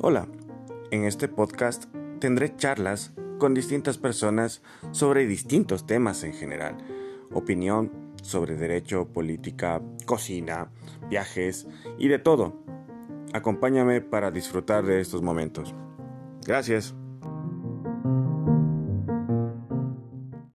Hola, en este podcast tendré charlas con distintas personas sobre distintos temas en general, opinión sobre derecho, política, cocina, viajes y de todo. Acompáñame para disfrutar de estos momentos. Gracias.